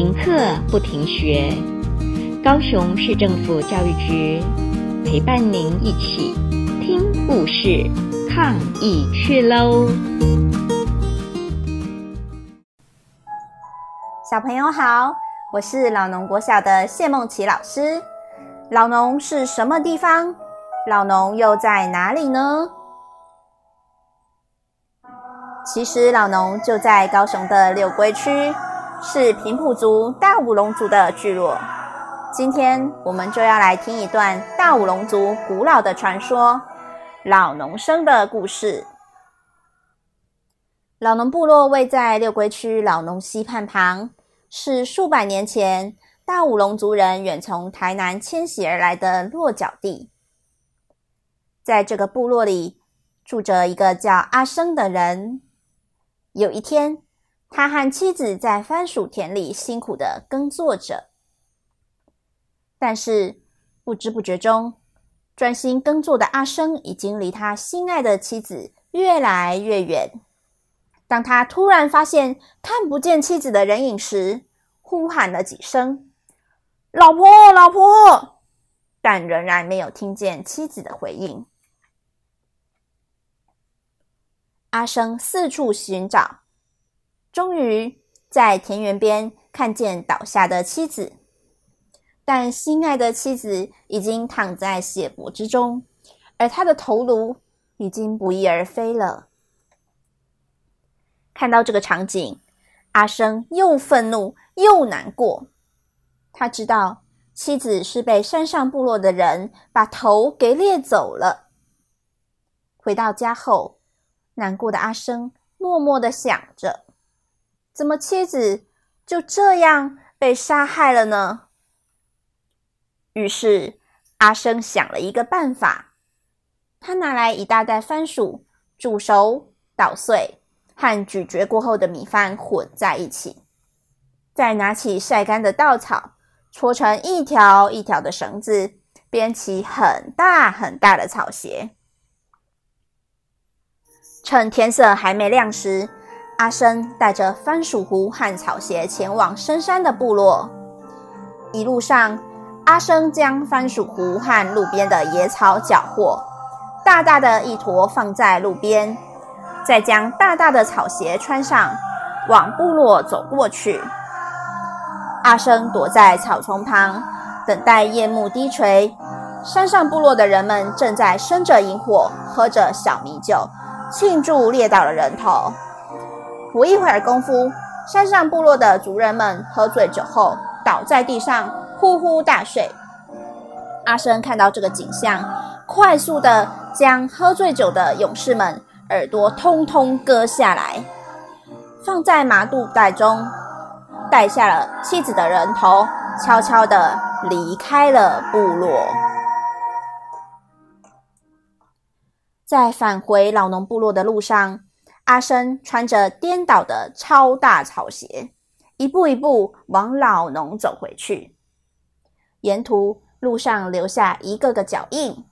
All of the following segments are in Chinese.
停课不停学，高雄市政府教育局陪伴您一起听故事、抗疫去喽！小朋友好，我是老农国小的谢梦琪老师。老农是什么地方？老农又在哪里呢？其实老农就在高雄的六龟区，是平埔族大武龙族的聚落。今天我们就要来听一段大武龙族古老的传说——老农生的故事。老农部落位在六龟区老农溪畔旁，是数百年前大武龙族人远从台南迁徙而来的落脚地。在这个部落里，住着一个叫阿生的人。有一天，他和妻子在番薯田里辛苦地耕作着，但是不知不觉中，专心耕作的阿生已经离他心爱的妻子越来越远。当他突然发现看不见妻子的人影时，呼喊了几声“老婆，老婆”，但仍然没有听见妻子的回应。阿生四处寻找，终于在田园边看见倒下的妻子，但心爱的妻子已经躺在血泊之中，而他的头颅已经不翼而飞了。看到这个场景，阿生又愤怒又难过。他知道妻子是被山上部落的人把头给掠走了。回到家后，难过的阿生默默的想着：怎么妻子就这样被杀害了呢？于是阿生想了一个办法，他拿来一大袋番薯，煮熟、捣碎，和咀嚼过后的米饭混在一起，再拿起晒干的稻草，搓成一条一条的绳子，编起很大很大的草鞋。趁天色还没亮时，阿生带着番薯糊和草鞋前往深山的部落。一路上，阿生将番薯糊和路边的野草搅和，大大的一坨放在路边，再将大大的草鞋穿上，往部落走过去。阿生躲在草丛旁，等待夜幕低垂。山上部落的人们正在生着营火，喝着小米酒。庆祝猎到了人头。不一会儿功夫，山上部落的族人们喝醉酒后倒在地上呼呼大睡。阿生看到这个景象，快速的将喝醉酒的勇士们耳朵通通割下来，放在麻布袋中，带下了妻子的人头，悄悄的离开了部落。在返回老农部落的路上，阿生穿着颠倒的超大草鞋，一步一步往老农走回去。沿途路上留下一个个脚印，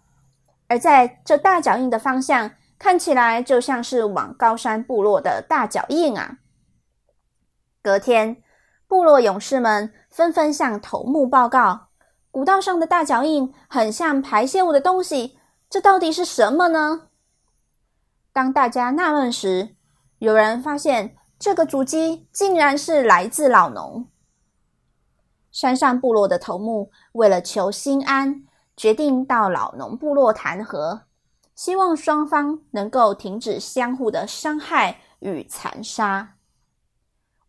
而在这大脚印的方向，看起来就像是往高山部落的大脚印啊。隔天，部落勇士们纷纷向头目报告：古道上的大脚印很像排泄物的东西，这到底是什么呢？当大家纳闷时，有人发现这个足迹竟然是来自老农。山上部落的头目为了求心安，决定到老农部落谈和，希望双方能够停止相互的伤害与残杀。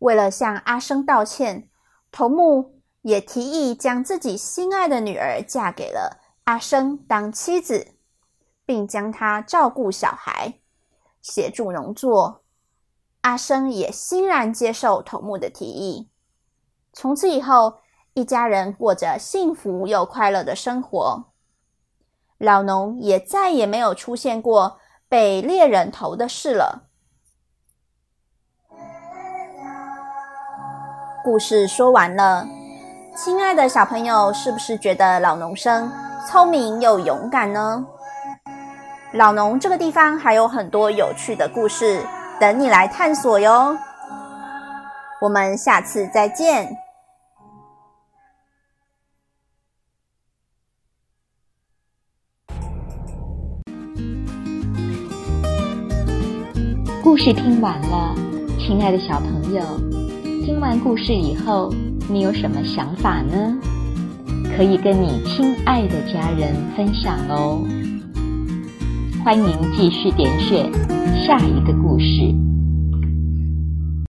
为了向阿生道歉，头目也提议将自己心爱的女儿嫁给了阿生当妻子，并将她照顾小孩。协助农作，阿生也欣然接受头目的提议。从此以后，一家人过着幸福又快乐的生活。老农也再也没有出现过被猎人头的事了。故事说完了，亲爱的小朋友，是不是觉得老农生聪明又勇敢呢？老农这个地方还有很多有趣的故事等你来探索哟。我们下次再见。故事听完了亲爱的小朋友听完故事以后你有什么想法呢？可以跟你亲爱的家人分享哦。欢迎继续点选下一个故事。